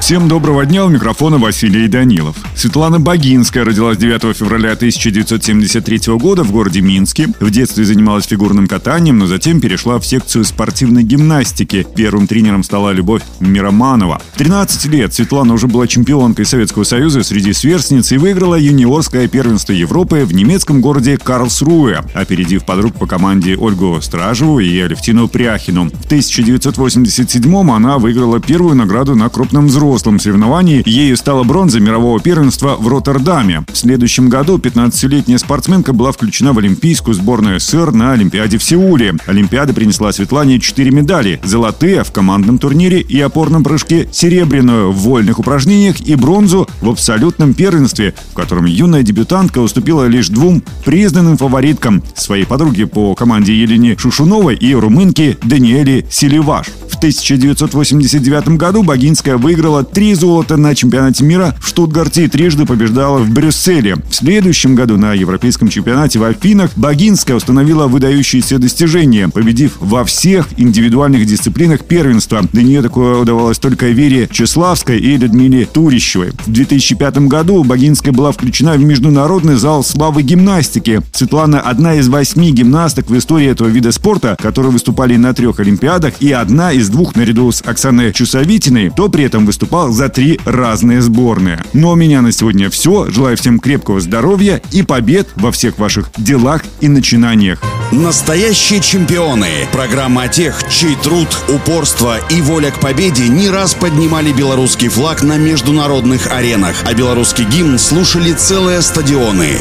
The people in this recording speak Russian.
Всем доброго дня, у микрофона Василий Данилов. Светлана Богинская родилась 9 февраля 1973 года в городе Минске. В детстве занималась фигурным катанием, но затем перешла в секцию спортивной гимнастики. Первым тренером стала Любовь Мироманова. В 13 лет Светлана уже была чемпионкой Советского Союза среди сверстниц и выиграла юниорское первенство Европы в немецком городе Карлсруэ, опередив подруг по команде Ольгу Стражеву и Алевтину Пряхину. В 1987 она выиграла первую награду на крупном взрослом взрослом соревновании ею стала бронза мирового первенства в Роттердаме. В следующем году 15-летняя спортсменка была включена в Олимпийскую сборную СССР на Олимпиаде в Сеуле. Олимпиада принесла Светлане 4 медали. Золотые в командном турнире и опорном прыжке, серебряную в вольных упражнениях и бронзу в абсолютном первенстве, в котором юная дебютантка уступила лишь двум признанным фавориткам своей подруге по команде Елене Шушуновой и румынке Даниэле Селиваш. В 1989 году Богинская выиграла три золота на чемпионате мира в Штутгарте и трижды побеждала в Брюсселе. В следующем году на Европейском чемпионате в Афинах Богинская установила выдающиеся достижения, победив во всех индивидуальных дисциплинах первенства. До нее такое удавалось только Вере Чеславской и Людмиле Турищевой. В 2005 году Богинская была включена в Международный зал славы гимнастики. Светлана одна из восьми гимнасток в истории этого вида спорта, которые выступали на трех Олимпиадах и одна из двух наряду с Оксаной Чусовитиной, то при этом выступал за три разные сборные. Но ну, а у меня на сегодня все. Желаю всем крепкого здоровья и побед во всех ваших делах и начинаниях. Настоящие чемпионы. Программа о тех, чей труд, упорство и воля к победе не раз поднимали белорусский флаг на международных аренах, а белорусский гимн слушали целые стадионы.